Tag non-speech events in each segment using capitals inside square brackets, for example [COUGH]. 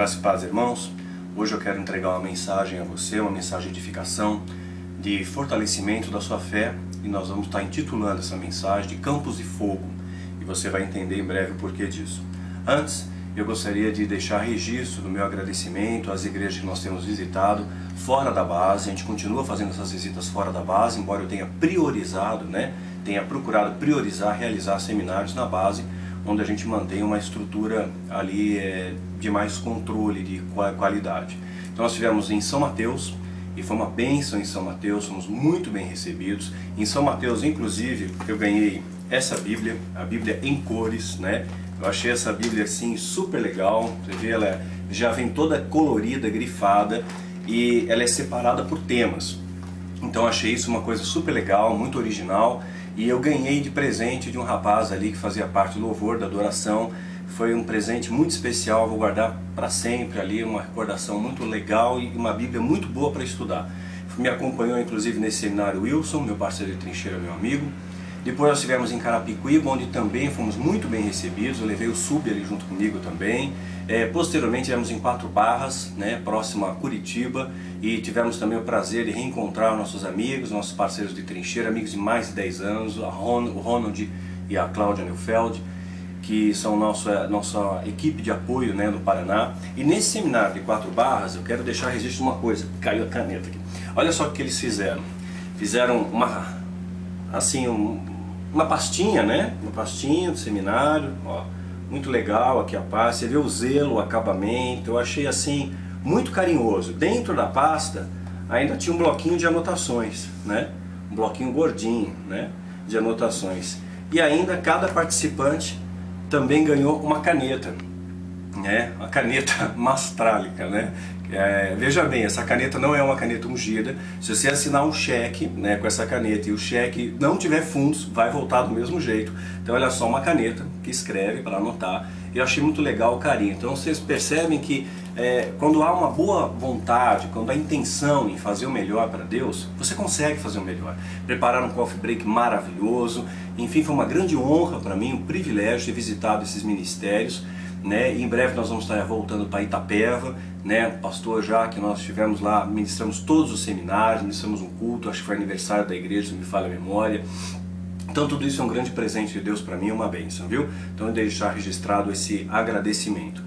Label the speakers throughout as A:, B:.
A: Graças e paz, irmãos. Hoje eu quero entregar uma mensagem a você, uma mensagem de edificação, de fortalecimento da sua fé, e nós vamos estar intitulando essa mensagem de Campos de Fogo, e você vai entender em breve o porquê disso. Antes, eu gostaria de deixar registro do meu agradecimento às igrejas que nós temos visitado fora da base. A gente continua fazendo essas visitas fora da base, embora eu tenha priorizado, né, tenha procurado priorizar, realizar seminários na base, onde a gente mantém uma estrutura ali é, de mais controle de qualidade. Então nós tivemos em São Mateus, e foi uma bênção em São Mateus, fomos muito bem recebidos. Em São Mateus, inclusive, eu ganhei essa Bíblia, a Bíblia em cores, né? Eu achei essa Bíblia assim super legal. Você vê, ela já vem toda colorida, grifada e ela é separada por temas. Então achei isso uma coisa super legal, muito original. E eu ganhei de presente de um rapaz ali que fazia parte do louvor, da adoração. Foi um presente muito especial, vou guardar para sempre ali, uma recordação muito legal e uma Bíblia muito boa para estudar. Me acompanhou inclusive nesse seminário Wilson, meu parceiro de trincheira, meu amigo. Depois nós estivemos em Carapicuíba, onde também fomos muito bem recebidos. Eu levei o sub ali junto comigo também. É, posteriormente estivemos em Quatro Barras, né, próximo a Curitiba, e tivemos também o prazer de reencontrar nossos amigos, nossos parceiros de trincheira, amigos de mais de 10 anos, Ron, o Ronald e a Cláudia Neufeld, que são nossa, nossa equipe de apoio né, Paraná. E nesse seminário de Quatro Barras, eu quero deixar registro uma coisa, caiu a caneta aqui. Olha só o que eles fizeram. Fizeram uma, assim, um, uma pastinha, né? Uma pastinha do seminário, ó, muito legal aqui a pasta. Você vê o zelo, o acabamento, eu achei assim muito carinhoso. Dentro da pasta ainda tinha um bloquinho de anotações, né? Um bloquinho gordinho, né? De anotações. E ainda cada participante também ganhou uma caneta, né? Uma caneta [LAUGHS] mastrálica, né? É, veja bem, essa caneta não é uma caneta ungida. Se você assinar um cheque né, com essa caneta e o cheque não tiver fundos, vai voltar do mesmo jeito. Então é só uma caneta que escreve para anotar. Eu achei muito legal o carinho. Então vocês percebem que é, quando há uma boa vontade, quando há intenção em fazer o melhor para Deus, você consegue fazer o melhor. Preparar um coffee break maravilhoso. Enfim, foi uma grande honra para mim, um privilégio ter visitado esses ministérios. Né? em breve nós vamos estar voltando para Itapeva, né? Pastor já que nós estivemos lá, ministramos todos os seminários, ministramos um culto, acho que foi aniversário da igreja, se me falha a memória. Então tudo isso é um grande presente de Deus para mim, é uma bênção, viu? Então eu deixar registrado esse agradecimento.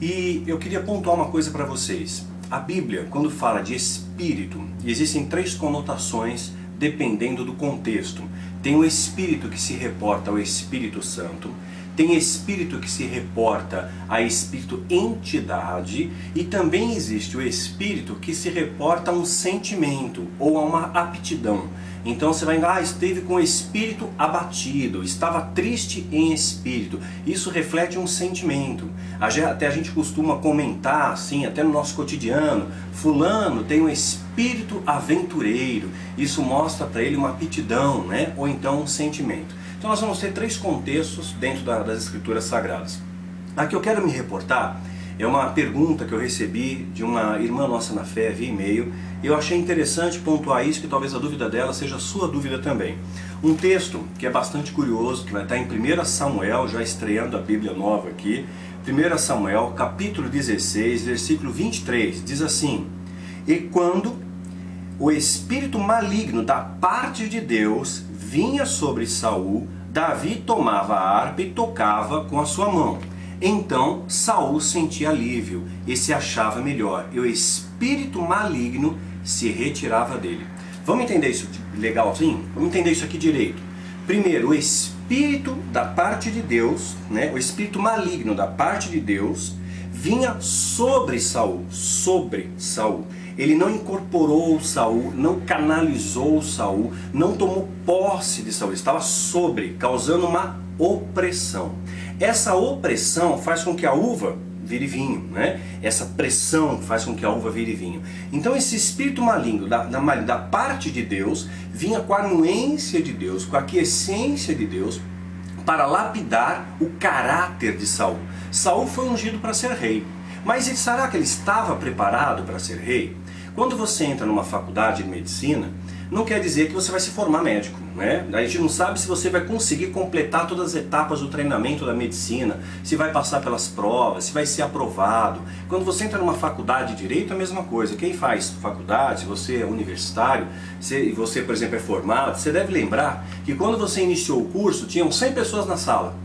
A: E eu queria pontuar uma coisa para vocês. A Bíblia, quando fala de espírito, existem três conotações dependendo do contexto. Tem o espírito que se reporta ao Espírito Santo, tem espírito que se reporta a espírito entidade e também existe o espírito que se reporta a um sentimento ou a uma aptidão. Então você vai, ah, esteve com o espírito abatido, estava triste em espírito. Isso reflete um sentimento. Até a gente costuma comentar assim, até no nosso cotidiano, fulano tem um espírito aventureiro. Isso mostra para ele uma aptidão, né? Ou então um sentimento. Então nós vamos ter três contextos dentro das escrituras sagradas. A que eu quero me reportar é uma pergunta que eu recebi de uma irmã nossa na fé via e-mail eu achei interessante pontuar isso, que talvez a dúvida dela seja sua dúvida também. Um texto que é bastante curioso, que vai estar em 1 Samuel, já estreando a Bíblia nova aqui, 1 Samuel, capítulo 16, versículo 23, diz assim: E quando o espírito maligno da parte de Deus vinha sobre Saul, Davi tomava a harpa e tocava com a sua mão. Então Saul sentia alívio e se achava melhor, e o espírito maligno se retirava dele. Vamos entender isso legalzinho? Vamos entender isso aqui direito. Primeiro, o espírito da parte de Deus, né? O espírito maligno da parte de Deus vinha sobre Saul, sobre Saul. Ele não incorporou Saul, não canalizou Saul, não tomou posse de Saul, estava sobre, causando uma opressão. Essa opressão faz com que a uva vire vinho, né? Essa pressão faz com que a uva vire vinho. Então esse espírito maligno da, da, da parte de Deus vinha com a anuência de Deus, com a aquiescência de Deus, para lapidar o caráter de Saul. Saul foi ungido para ser rei. Mas será que ele estava preparado para ser rei? Quando você entra numa faculdade de medicina, não quer dizer que você vai se formar médico. né? A gente não sabe se você vai conseguir completar todas as etapas do treinamento da medicina, se vai passar pelas provas, se vai ser aprovado. Quando você entra numa faculdade de direito, é a mesma coisa. Quem faz faculdade, se você é universitário, se você, por exemplo, é formado, você deve lembrar que quando você iniciou o curso, tinham 100 pessoas na sala,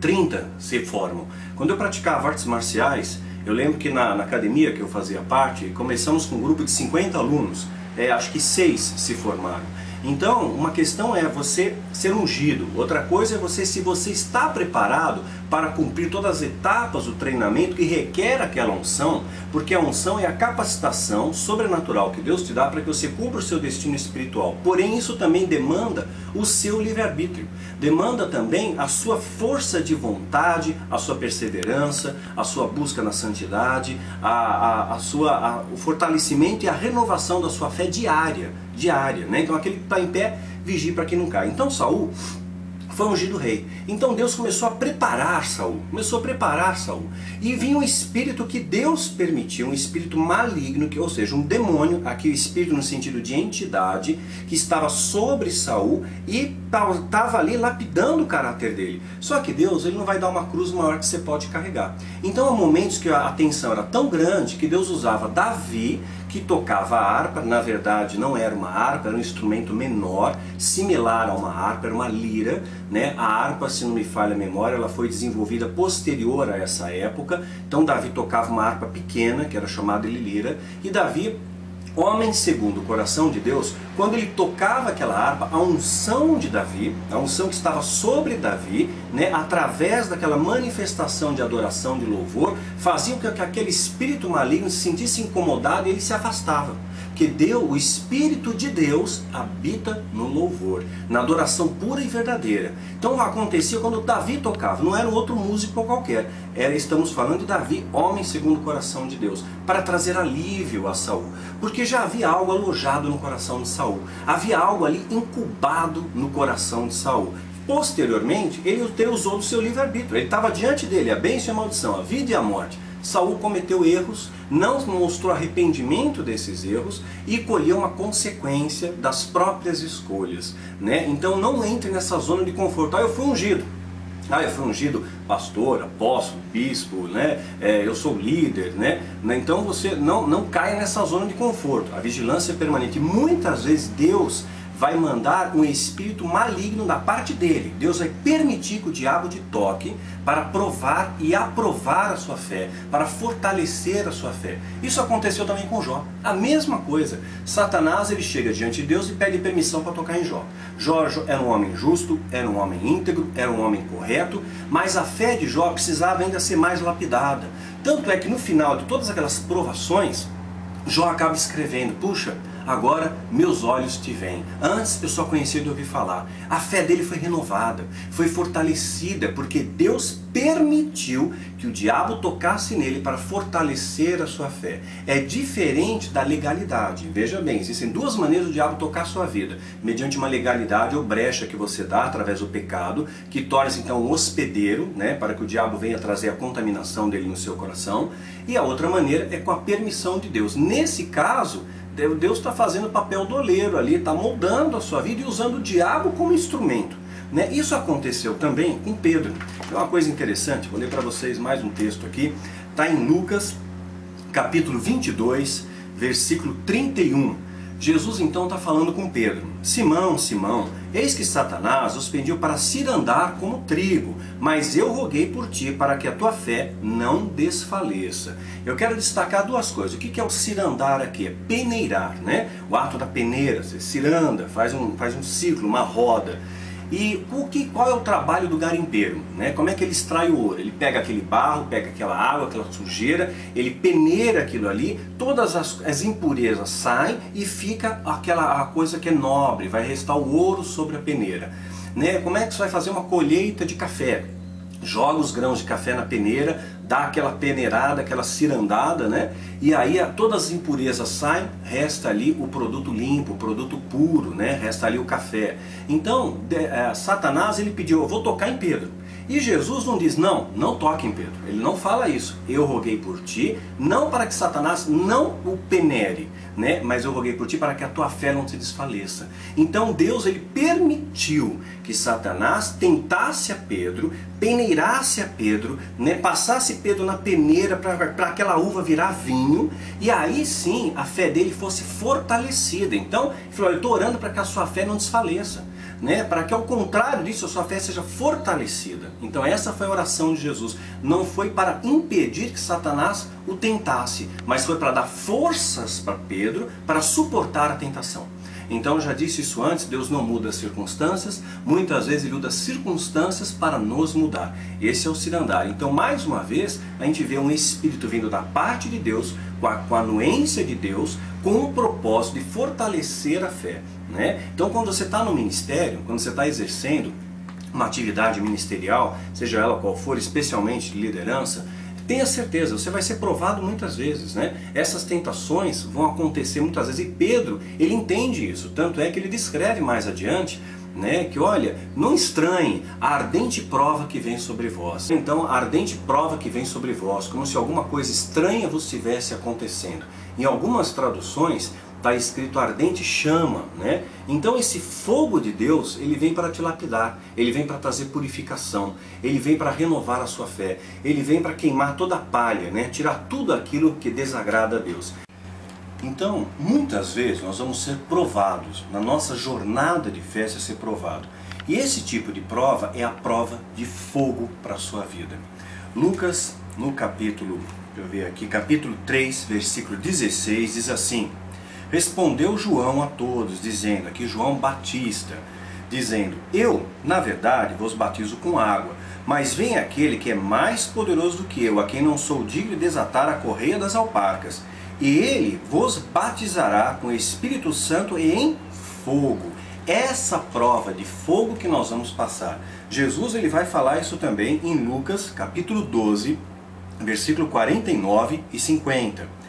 A: 30 se formam. Quando eu praticava artes marciais, eu lembro que na, na academia que eu fazia parte, começamos com um grupo de 50 alunos, é, acho que seis se formaram. Então, uma questão é você ser ungido, outra coisa é você se você está preparado para cumprir todas as etapas do treinamento que requer aquela unção, porque a unção é a capacitação sobrenatural que Deus te dá para que você cumpra o seu destino espiritual. Porém, isso também demanda o seu livre-arbítrio, demanda também a sua força de vontade, a sua perseverança, a sua busca na santidade, a, a, a sua, a, o fortalecimento e a renovação da sua fé diária, diária. Né? Então, aquele que está em pé, vigie para que não caia. Então, Saul foi ungido rei. Então Deus começou a preparar Saul, começou a preparar Saul. E vinha um espírito que Deus permitiu, um espírito maligno, que, ou seja, um demônio, aqui o espírito no sentido de entidade, que estava sobre Saul e estava ali lapidando o caráter dele. Só que Deus ele não vai dar uma cruz maior que você pode carregar. Então há momentos que a tensão era tão grande que Deus usava Davi que tocava a harpa, na verdade não era uma harpa, era um instrumento menor, similar a uma harpa, era uma lira. Né? A harpa, se não me falha a memória, ela foi desenvolvida posterior a essa época. Então Davi tocava uma harpa pequena, que era chamada de lira, e Davi homem segundo o coração de Deus, quando ele tocava aquela harpa, a unção de Davi, a unção que estava sobre Davi, né, através daquela manifestação de adoração, de louvor, fazia com que aquele espírito maligno se sentisse incomodado e ele se afastava que deu o Espírito de Deus habita no louvor, na adoração pura e verdadeira. Então acontecia quando Davi tocava, não era outro músico qualquer, era estamos falando de Davi, homem segundo o coração de Deus, para trazer alívio a Saul, porque já havia algo alojado no coração de Saul, havia algo ali incubado no coração de Saul. Posteriormente, ele usou do seu livre-arbítrio. Ele estava diante dele, a bênção e a maldição, a vida e a morte. Saul cometeu erros, não mostrou arrependimento desses erros e colheu uma consequência das próprias escolhas. Né? Então não entre nessa zona de conforto. Ah, eu fui ungido. Ah, eu fui ungido pastor, apóstolo, bispo, né? É, eu sou líder, né? Então você não, não caia nessa zona de conforto. A vigilância permanente. Muitas vezes Deus vai mandar um espírito maligno da parte dele. Deus vai permitir que o diabo te toque para provar e aprovar a sua fé, para fortalecer a sua fé. Isso aconteceu também com Jó. A mesma coisa. Satanás ele chega diante de Deus e pede permissão para tocar em Jó. Jó era um homem justo, era um homem íntegro, era um homem correto, mas a fé de Jó precisava ainda ser mais lapidada. Tanto é que no final de todas aquelas provações, Jó acaba escrevendo: Puxa, agora meus olhos te veem. Antes eu só conhecia de ouvir falar. A fé dele foi renovada, foi fortalecida, porque Deus permitiu que o diabo tocasse nele para fortalecer a sua fé. É diferente da legalidade. Veja bem, existem duas maneiras do diabo tocar a sua vida: mediante uma legalidade ou brecha que você dá através do pecado, que torna-se então um hospedeiro, né, para que o diabo venha trazer a contaminação dele no seu coração, e a outra maneira é com a permissão de Deus. Nesse caso, Deus está fazendo o papel do oleiro ali, está moldando a sua vida e usando o diabo como instrumento. Né? Isso aconteceu também com Pedro. É uma coisa interessante, vou ler para vocês mais um texto aqui. Está em Lucas, capítulo 22, versículo 31. Jesus então está falando com Pedro: Simão, Simão, eis que Satanás os pediu para cirandar como trigo, mas eu roguei por ti para que a tua fé não desfaleça. Eu quero destacar duas coisas. O que é o cirandar aqui? É peneirar, né? O ato da peneira, você ciranda, faz um, faz um ciclo, uma roda. E o que, qual é o trabalho do garimpeiro? Né? Como é que ele extrai o ouro? Ele pega aquele barro, pega aquela água, aquela sujeira, ele peneira aquilo ali, todas as, as impurezas saem e fica aquela a coisa que é nobre, vai restar o ouro sobre a peneira. Né? Como é que você vai fazer uma colheita de café? joga os grãos de café na peneira, dá aquela peneirada, aquela cirandada, né? E aí todas as impurezas saem, resta ali o produto limpo, o produto puro, né? Resta ali o café. Então, de, é, Satanás ele pediu, eu vou tocar em Pedro. E Jesus não diz, não, não toque em Pedro. Ele não fala isso. Eu roguei por ti, não para que Satanás não o penere, né? mas eu roguei por ti para que a tua fé não se desfaleça. Então Deus ele permitiu que Satanás tentasse a Pedro, peneirasse a Pedro, né? passasse Pedro na peneira para aquela uva virar vinho, e aí sim a fé dele fosse fortalecida. Então, ele falou, eu estou orando para que a sua fé não desfaleça né, para que ao contrário disso a sua fé seja fortalecida. Então essa foi a oração de Jesus. Não foi para impedir que Satanás o tentasse, mas foi para dar forças para Pedro para suportar a tentação. Então, já disse isso antes, Deus não muda as circunstâncias, muitas vezes Ele muda as circunstâncias para nos mudar. Esse é o cirandar. Então, mais uma vez, a gente vê um Espírito vindo da parte de Deus, com a, com a anuência de Deus, com o propósito de fortalecer a fé. Né? Então, quando você está no ministério, quando você está exercendo uma atividade ministerial, seja ela qual for, especialmente de liderança, tenha certeza, você vai ser provado muitas vezes, né? Essas tentações vão acontecer muitas vezes e Pedro, ele entende isso, tanto é que ele descreve mais adiante, né, que olha, não estranhe a ardente prova que vem sobre vós. Então, a ardente prova que vem sobre vós, como se alguma coisa estranha vos estivesse acontecendo. Em algumas traduções, está escrito ardente chama, né? Então esse fogo de Deus, ele vem para te lapidar, ele vem para trazer purificação, ele vem para renovar a sua fé, ele vem para queimar toda a palha, né? Tirar tudo aquilo que desagrada a Deus. Então, muitas vezes nós vamos ser provados, na nossa jornada de fé ser provado. E esse tipo de prova é a prova de fogo para a sua vida. Lucas, no capítulo, deixa eu ver aqui, capítulo 3, versículo 16, diz assim: Respondeu João a todos, dizendo, aqui João Batista, dizendo: Eu, na verdade, vos batizo com água, mas vem aquele que é mais poderoso do que eu, a quem não sou digno de desatar a correia das alparcas. E ele vos batizará com Espírito Santo e em fogo. Essa prova de fogo que nós vamos passar. Jesus ele vai falar isso também em Lucas, capítulo 12, versículo 49 e 50.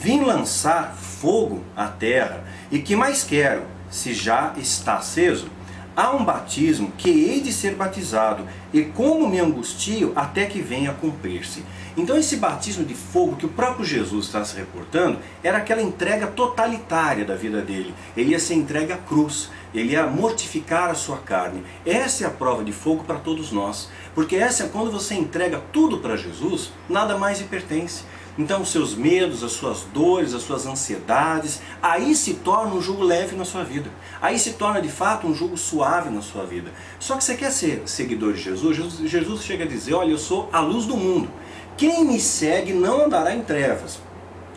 A: Vim lançar fogo à terra, e que mais quero, se já está aceso? Há um batismo que hei de ser batizado, e como me angustio até que venha a cumprir-se. Então esse batismo de fogo que o próprio Jesus está se reportando, era aquela entrega totalitária da vida dele. Ele ia ser entregue à cruz, ele ia mortificar a sua carne. Essa é a prova de fogo para todos nós. Porque essa é quando você entrega tudo para Jesus, nada mais lhe pertence. Então, os seus medos, as suas dores, as suas ansiedades, aí se torna um jugo leve na sua vida. Aí se torna de fato um jugo suave na sua vida. Só que você quer ser seguidor de? Jesus, Jesus chega a dizer: Olha, eu sou a luz do mundo. Quem me segue não andará em trevas.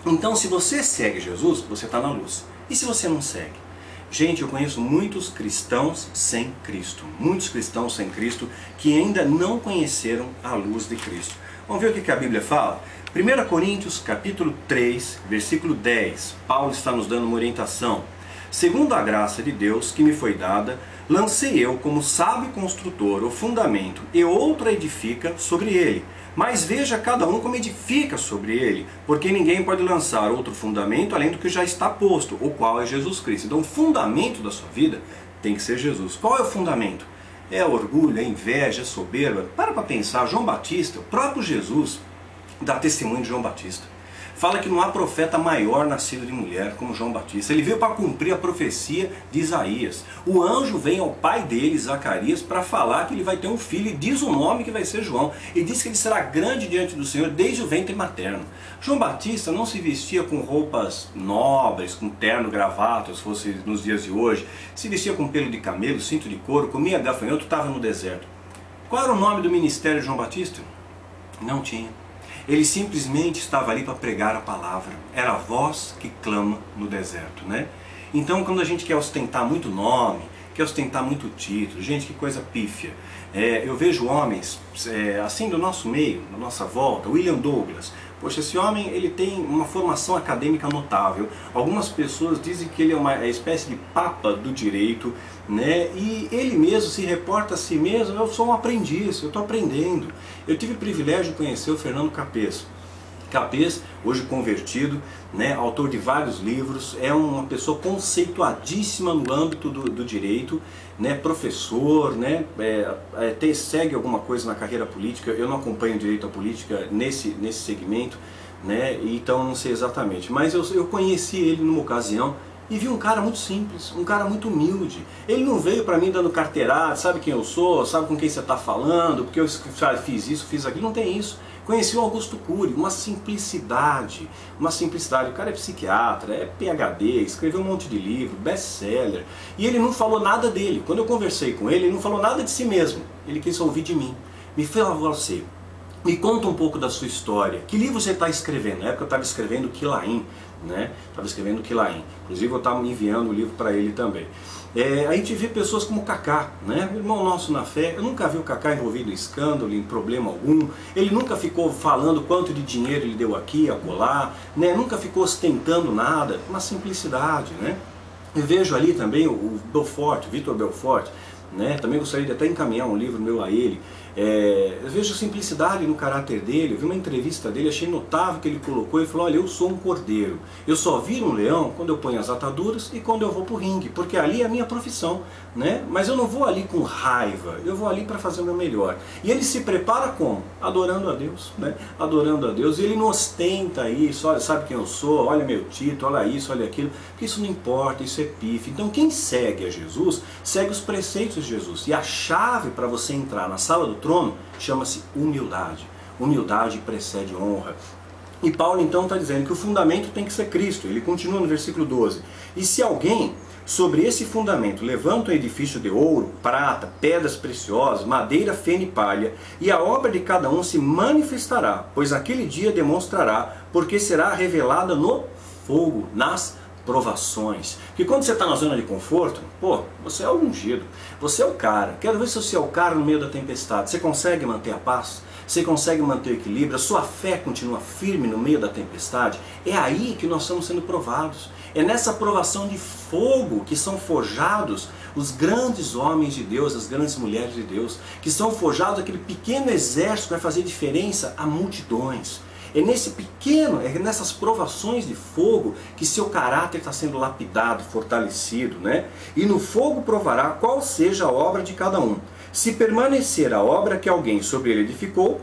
A: Então, se você segue Jesus, você está na luz. E se você não segue? Gente, eu conheço muitos cristãos sem Cristo. Muitos cristãos sem Cristo que ainda não conheceram a luz de Cristo. Vamos ver o que a Bíblia fala? 1 Coríntios capítulo 3, versículo 10, Paulo está nos dando uma orientação. Segundo a graça de Deus que me foi dada, lancei eu como sábio construtor o fundamento, e outro edifica sobre ele. Mas veja cada um como edifica sobre ele, porque ninguém pode lançar outro fundamento além do que já está posto, o qual é Jesus Cristo. Então o fundamento da sua vida tem que ser Jesus. Qual é o fundamento? É orgulho, é inveja, é soberba. Para para pensar, João Batista, o próprio Jesus, dá testemunho de João Batista. Fala que não há profeta maior nascido de mulher como João Batista. Ele veio para cumprir a profecia de Isaías. O anjo vem ao pai dele, Zacarias, para falar que ele vai ter um filho e diz o nome que vai ser João. E diz que ele será grande diante do Senhor desde o ventre materno. João Batista não se vestia com roupas nobres, com terno, gravata, se fosse nos dias de hoje. Se vestia com pelo de camelo, cinto de couro, comia gafanhoto, estava no deserto. Qual era o nome do ministério de João Batista? Não tinha. Ele simplesmente estava ali para pregar a palavra. Era a voz que clama no deserto, né? Então, quando a gente quer ostentar muito nome, quer ostentar muito título, gente, que coisa pífia. É, eu vejo homens, é, assim do nosso meio, da nossa volta, William Douglas, Poxa, esse homem ele tem uma formação acadêmica notável. Algumas pessoas dizem que ele é uma espécie de papa do direito, né? E ele mesmo se reporta a si mesmo, eu sou um aprendiz, eu estou aprendendo. Eu tive o privilégio de conhecer o Fernando Capês. Capês, hoje convertido, né, autor de vários livros, é uma pessoa conceituadíssima no âmbito do, do direito, né, professor, né, é, até segue alguma coisa na carreira política, eu não acompanho direito à política nesse, nesse segmento, né, então não sei exatamente, mas eu, eu conheci ele numa ocasião e vi um cara muito simples, um cara muito humilde. Ele não veio para mim dando carteirada, sabe quem eu sou, sabe com quem você está falando, porque eu fiz isso, fiz aquilo, não tem isso. Conheci o Augusto Cury, uma simplicidade, uma simplicidade. O cara é psiquiatra, é PhD, escreveu um monte de livro, best-seller. E ele não falou nada dele. Quando eu conversei com ele, ele não falou nada de si mesmo. Ele quis ouvir de mim. Me fez você. Me conta um pouco da sua história. Que livro você está escrevendo? Na época eu estava escrevendo Quilaim, né? Estava escrevendo Quilaim. Inclusive eu estava enviando o livro para ele também. É, a gente vê pessoas como Kaká, né? irmão nosso na fé, eu nunca vi o Kaká envolvido em escândalo, em problema algum, ele nunca ficou falando quanto de dinheiro ele deu aqui, acolá, né? nunca ficou ostentando nada, uma simplicidade. Né? Eu vejo ali também o Belfort, Vitor Belfort, né? também gostaria de até encaminhar um livro meu a ele, é, eu vejo simplicidade no caráter dele, eu vi uma entrevista dele, achei notável que ele colocou e falou, olha, eu sou um cordeiro, eu só viro um leão quando eu ponho as ataduras e quando eu vou para o ringue, porque ali é a minha profissão, né? mas eu não vou ali com raiva, eu vou ali para fazer o meu melhor. E ele se prepara como? Adorando a Deus, né? adorando a Deus, e ele não ostenta isso, olha, sabe quem eu sou, olha meu título, olha isso, olha aquilo, porque isso não importa, isso é pife. Então quem segue a Jesus, segue os preceitos de Jesus, e a chave para você entrar na sala do trono chama-se humildade. Humildade precede honra. E Paulo então está dizendo que o fundamento tem que ser Cristo. Ele continua no versículo 12. E se alguém sobre esse fundamento levanta um edifício de ouro, prata, pedras preciosas, madeira, feno e palha, e a obra de cada um se manifestará, pois aquele dia demonstrará, porque será revelada no fogo, nas provações. Porque quando você está na zona de conforto, pô, você é o ungido, você é o cara. Quero ver se você é o cara no meio da tempestade. Você consegue manter a paz? Você consegue manter o equilíbrio? A sua fé continua firme no meio da tempestade? É aí que nós estamos sendo provados. É nessa provação de fogo que são forjados os grandes homens de Deus, as grandes mulheres de Deus, que são forjados aquele pequeno exército que vai fazer diferença a multidões. É nesse pequeno, é nessas provações de fogo que seu caráter está sendo lapidado, fortalecido, né? E no fogo provará qual seja a obra de cada um. Se permanecer a obra que alguém sobre ele edificou,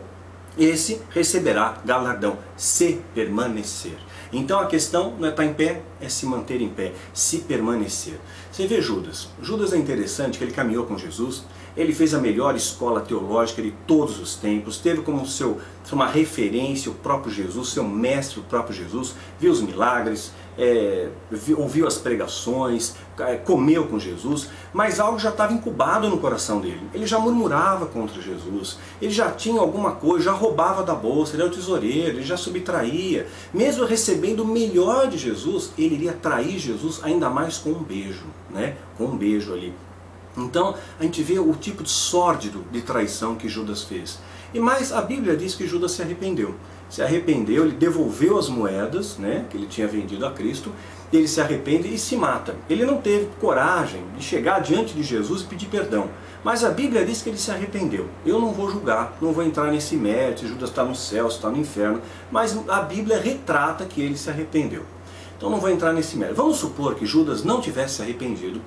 A: esse receberá galardão, se permanecer. Então a questão não é estar em pé, é se manter em pé, se permanecer. Você vê Judas. Judas é interessante que ele caminhou com Jesus, ele fez a melhor escola teológica de todos os tempos, teve como seu uma referência o próprio Jesus, seu mestre o próprio Jesus, viu os milagres, é, ouviu as pregações, comeu com Jesus, mas algo já estava incubado no coração dele. Ele já murmurava contra Jesus, ele já tinha alguma coisa, já roubava da bolsa, ele era o tesoureiro, ele já subtraía. Mesmo recebendo o melhor de Jesus, ele iria trair Jesus ainda mais com um beijo, né? com um beijo ali. Então a gente vê o tipo de sórdido de traição que Judas fez. E mais, a Bíblia diz que Judas se arrependeu. Se arrependeu, ele devolveu as moedas né, que ele tinha vendido a Cristo, ele se arrepende e se mata. Ele não teve coragem de chegar diante de Jesus e pedir perdão. Mas a Bíblia diz que ele se arrependeu. Eu não vou julgar, não vou entrar nesse mérito, Judas está no céu, está no inferno, mas a Bíblia retrata que ele se arrependeu. Então não vou entrar nesse mérito. Vamos supor que Judas não tivesse se arrependido,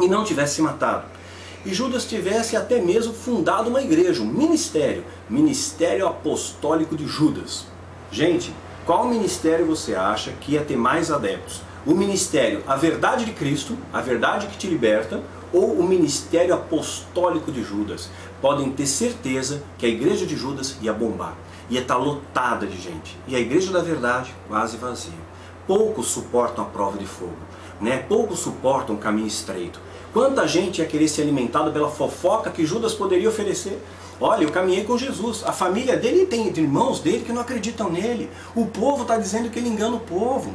A: e não tivesse matado. E Judas tivesse até mesmo fundado uma igreja, um ministério, Ministério Apostólico de Judas. Gente, qual ministério você acha que ia ter mais adeptos? O ministério A Verdade de Cristo, a verdade que te liberta, ou o ministério apostólico de Judas? Podem ter certeza que a igreja de Judas ia bombar, ia estar lotada de gente. E a igreja da verdade quase vazia. Poucos suportam a prova de fogo, né? poucos suportam o caminho estreito. Quanta gente ia querer ser alimentado pela fofoca que Judas poderia oferecer? Olha, eu caminhei com Jesus. A família dele tem irmãos dele que não acreditam nele. O povo está dizendo que ele engana o povo.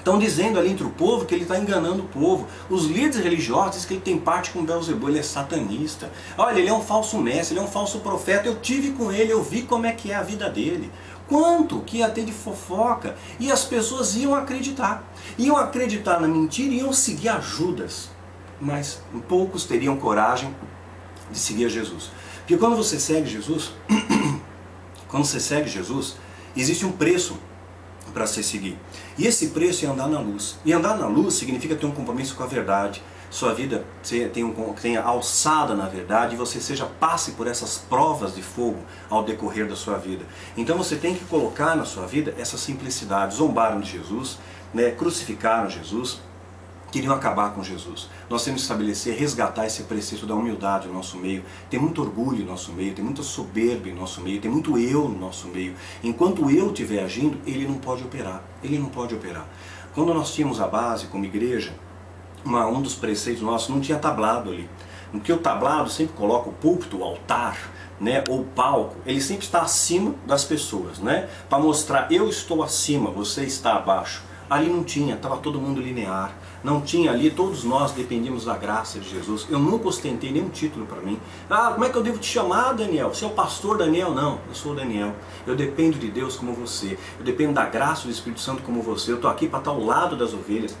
A: Estão dizendo ali entre o povo que ele está enganando o povo. Os líderes religiosos dizem que ele tem parte com Belzebu, ele é satanista. Olha, ele é um falso mestre, ele é um falso profeta. Eu tive com ele, eu vi como é que é a vida dele. Quanto que ia ter de fofoca? E as pessoas iam acreditar. Iam acreditar na mentira e iam seguir a Judas mas poucos teriam coragem de seguir a Jesus. Porque quando você segue Jesus, [CLEARS THROAT] quando você segue Jesus, existe um preço para se seguir. E esse preço é andar na luz. E andar na luz significa ter um compromisso com a verdade. Sua vida tenha, tenha alçada na verdade e você seja passe por essas provas de fogo ao decorrer da sua vida. Então você tem que colocar na sua vida essa simplicidade. Zombaram de Jesus, né, crucificaram Jesus, queriam acabar com Jesus. Nós temos que estabelecer, resgatar esse preceito da humildade no nosso meio. Tem muito orgulho no nosso meio, tem muita soberba no nosso meio, tem muito eu no nosso meio. Enquanto eu estiver agindo, ele não pode operar. Ele não pode operar. Quando nós tínhamos a base como igreja, uma, um dos preceitos nossos não tinha tablado ali. Porque o tablado sempre coloca o púlpito, o altar, né, ou palco, ele sempre está acima das pessoas, né? Para mostrar eu estou acima, você está abaixo. Ali não tinha, estava todo mundo linear. Não tinha ali, todos nós dependíamos da graça de Jesus. Eu nunca ostentei nenhum título para mim. Ah, como é que eu devo te chamar, Daniel? Você é o pastor Daniel? Não, eu sou o Daniel. Eu dependo de Deus como você. Eu dependo da graça do Espírito Santo como você. Eu estou aqui para estar ao lado das ovelhas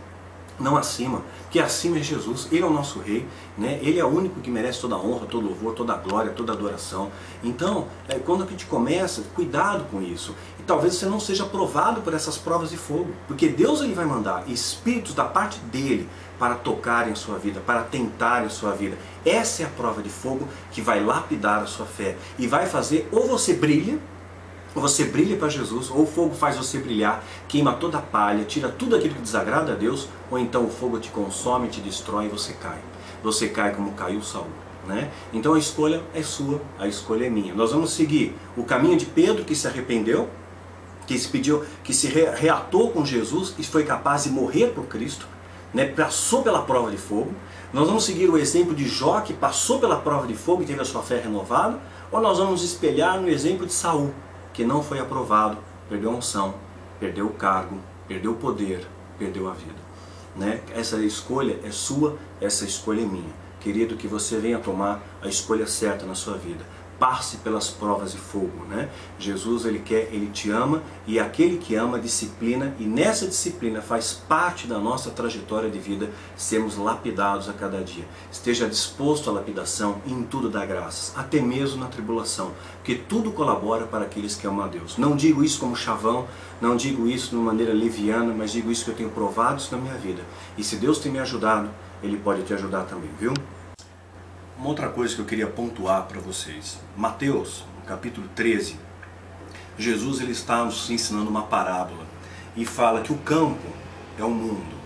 A: não acima, que acima é Jesus, Ele é o nosso Rei, né? Ele é o único que merece toda a honra, todo louvor, toda a glória, toda a adoração. Então, é, quando a gente começa, cuidado com isso. E talvez você não seja provado por essas provas de fogo, porque Deus ele vai mandar espíritos da parte dele para tocarem a sua vida, para tentarem a sua vida. Essa é a prova de fogo que vai lapidar a sua fé e vai fazer ou você brilha você brilha para Jesus, ou o fogo faz você brilhar, queima toda a palha, tira tudo aquilo que desagrada a Deus, ou então o fogo te consome, te destrói e você cai. Você cai como caiu Saul. Né? Então a escolha é sua, a escolha é minha. Nós vamos seguir o caminho de Pedro que se arrependeu, que se pediu, que se reatou com Jesus e foi capaz de morrer por Cristo, né? passou pela prova de fogo. Nós vamos seguir o exemplo de Jó que passou pela prova de fogo e teve a sua fé renovada, ou nós vamos espelhar no exemplo de Saul, que não foi aprovado, perdeu a unção, perdeu o cargo, perdeu o poder, perdeu a vida. Né? Essa escolha é sua, essa escolha é minha. Querido, que você venha tomar a escolha certa na sua vida passe pelas provas de fogo, né? Jesus ele quer, ele te ama e aquele que ama disciplina e nessa disciplina faz parte da nossa trajetória de vida sermos lapidados a cada dia. Esteja disposto à lapidação em tudo dá graças, até mesmo na tribulação, porque tudo colabora para aqueles que amam a Deus. Não digo isso como chavão, não digo isso de uma maneira leviana, mas digo isso que eu tenho provado isso na minha vida. E se Deus tem me ajudado, ele pode te ajudar também, viu? Uma outra coisa que eu queria pontuar para vocês. Mateus, capítulo 13, Jesus ele está nos ensinando uma parábola e fala que o campo é o mundo,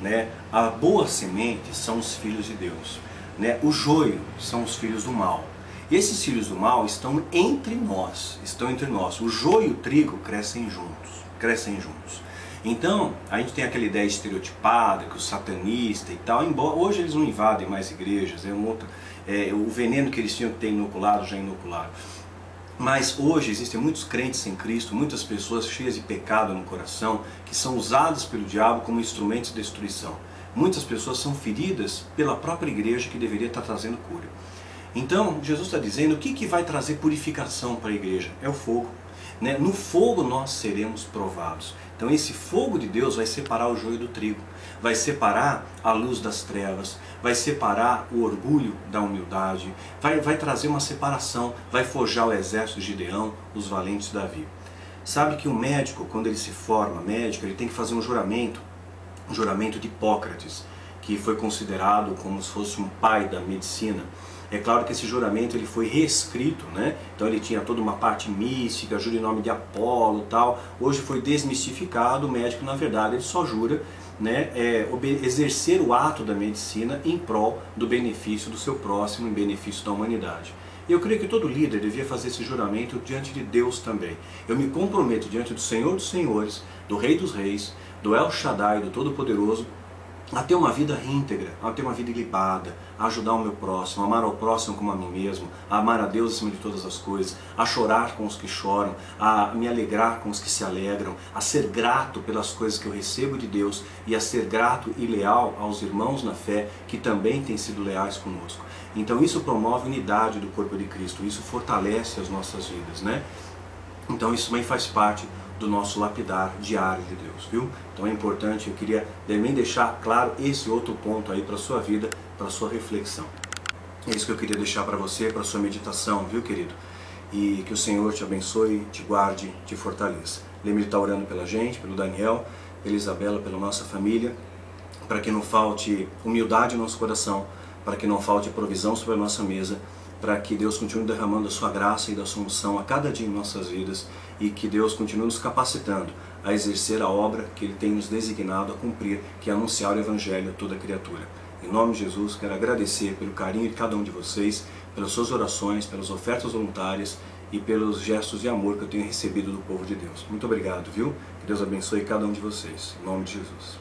A: né? A boa semente são os filhos de Deus, né? O joio são os filhos do mal. Esses filhos do mal estão entre nós, estão entre nós. O joio e o trigo crescem juntos, crescem juntos. Então, a gente tem aquela ideia estereotipada que o satanista e tal, embora hoje eles não invadem mais igrejas, é um outro, é, o veneno que eles tinham que ter inoculado já inocularam. Mas hoje existem muitos crentes em Cristo, muitas pessoas cheias de pecado no coração, que são usadas pelo diabo como instrumentos de destruição. Muitas pessoas são feridas pela própria igreja que deveria estar trazendo cura. Então, Jesus está dizendo o que, que vai trazer purificação para a igreja? É o fogo. Né? No fogo nós seremos provados. Então esse fogo de Deus vai separar o joio do trigo, vai separar a luz das trevas, vai separar o orgulho da humildade, vai, vai trazer uma separação, vai forjar o exército de Gideão, os valentes Davi. Sabe que o médico, quando ele se forma médico, ele tem que fazer um juramento, um juramento de Hipócrates, que foi considerado como se fosse um pai da medicina. É claro que esse juramento ele foi reescrito, né? Então ele tinha toda uma parte mística, jura em nome de Apolo tal. Hoje foi desmistificado, o médico na verdade ele só jura né, é, exercer o ato da medicina em prol do benefício do seu próximo, em benefício da humanidade. Eu creio que todo líder devia fazer esse juramento diante de Deus também. Eu me comprometo diante do Senhor dos Senhores, do Rei dos Reis, do El Shaddai, do Todo-Poderoso, a ter uma vida íntegra, a ter uma vida ilibada, a ajudar o meu próximo, a amar ao próximo como a mim mesmo, a amar a Deus acima de todas as coisas, a chorar com os que choram, a me alegrar com os que se alegram, a ser grato pelas coisas que eu recebo de Deus e a ser grato e leal aos irmãos na fé que também têm sido leais conosco. Então isso promove unidade do corpo de Cristo, isso fortalece as nossas vidas, né? Então isso também faz parte do nosso lapidar diário de Deus, viu? Então é importante, eu queria também deixar claro esse outro ponto aí para sua vida, para sua reflexão. É isso que eu queria deixar para você, para sua meditação, viu, querido? e que o Senhor te abençoe, te guarde, te fortaleça. Lembre de estar orando pela gente, pelo Daniel, pela Isabela, pela nossa família, para que não falte humildade no nosso coração, para que não falte provisão sobre a nossa mesa, para que Deus continue derramando a sua graça e da sua unção a cada dia em nossas vidas e que Deus continue nos capacitando a exercer a obra que Ele tem nos designado a cumprir, que é anunciar o Evangelho a toda criatura. Em nome de Jesus, quero agradecer pelo carinho de cada um de vocês, pelas suas orações, pelas ofertas voluntárias e pelos gestos de amor que eu tenho recebido do povo de Deus. Muito obrigado, viu? Que Deus abençoe cada um de vocês. Em nome de Jesus.